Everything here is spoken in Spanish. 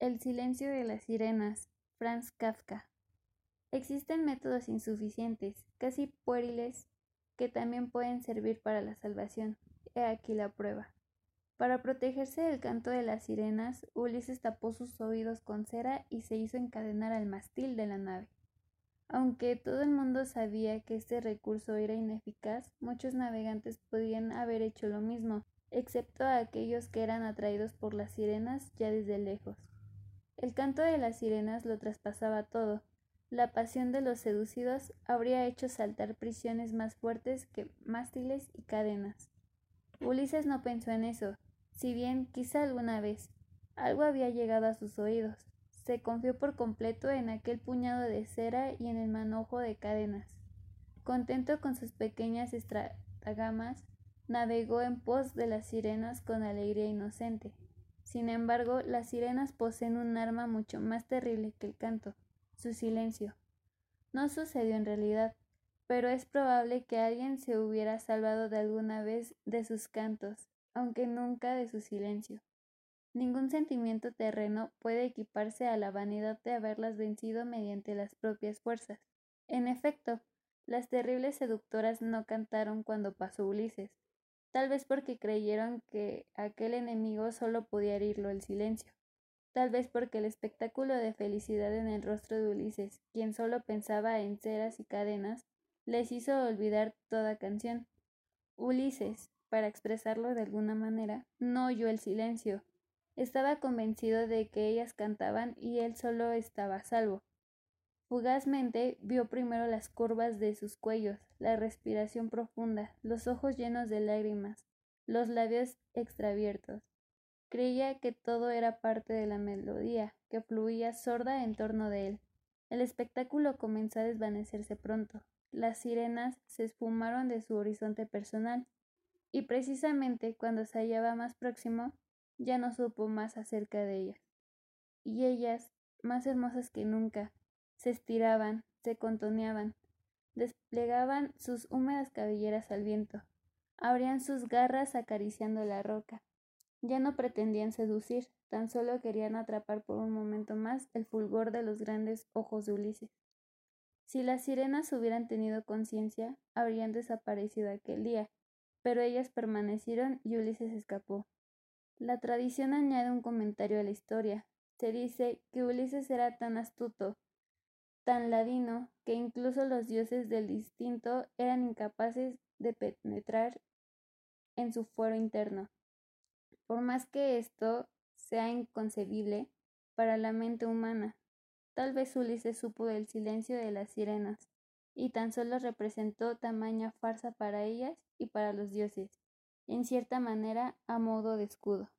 El silencio de las sirenas, Franz Kafka. Existen métodos insuficientes, casi pueriles, que también pueden servir para la salvación. He aquí la prueba. Para protegerse del canto de las sirenas, Ulises tapó sus oídos con cera y se hizo encadenar al mástil de la nave. Aunque todo el mundo sabía que este recurso era ineficaz, muchos navegantes podían haber hecho lo mismo, excepto aquellos que eran atraídos por las sirenas ya desde lejos. El canto de las sirenas lo traspasaba todo. La pasión de los seducidos habría hecho saltar prisiones más fuertes que mástiles y cadenas. Ulises no pensó en eso, si bien quizá alguna vez algo había llegado a sus oídos. Se confió por completo en aquel puñado de cera y en el manojo de cadenas. Contento con sus pequeñas estragamas, navegó en pos de las sirenas con alegría inocente. Sin embargo, las sirenas poseen un arma mucho más terrible que el canto, su silencio. No sucedió en realidad, pero es probable que alguien se hubiera salvado de alguna vez de sus cantos, aunque nunca de su silencio. Ningún sentimiento terreno puede equiparse a la vanidad de haberlas vencido mediante las propias fuerzas. En efecto, las terribles seductoras no cantaron cuando pasó Ulises, tal vez porque creyeron que aquel enemigo solo podía herirlo el silencio, tal vez porque el espectáculo de felicidad en el rostro de Ulises, quien solo pensaba en ceras y cadenas, les hizo olvidar toda canción. Ulises, para expresarlo de alguna manera, no oyó el silencio. Estaba convencido de que ellas cantaban y él solo estaba salvo. Fugazmente vio primero las curvas de sus cuellos, la respiración profunda, los ojos llenos de lágrimas, los labios extraabiertos. Creía que todo era parte de la melodía que fluía sorda en torno de él. El espectáculo comenzó a desvanecerse pronto. Las sirenas se esfumaron de su horizonte personal, y precisamente cuando se hallaba más próximo, ya no supo más acerca de ellas. Y ellas, más hermosas que nunca, se estiraban, se contoneaban, desplegaban sus húmedas cabelleras al viento, abrían sus garras acariciando la roca. Ya no pretendían seducir, tan solo querían atrapar por un momento más el fulgor de los grandes ojos de Ulises. Si las sirenas hubieran tenido conciencia, habrían desaparecido aquel día, pero ellas permanecieron y Ulises escapó. La tradición añade un comentario a la historia. Se dice que Ulises era tan astuto tan ladino que incluso los dioses del instinto eran incapaces de penetrar en su fuero interno. Por más que esto sea inconcebible para la mente humana, tal vez Ulises supo del silencio de las sirenas, y tan solo representó tamaña farsa para ellas y para los dioses, en cierta manera a modo de escudo.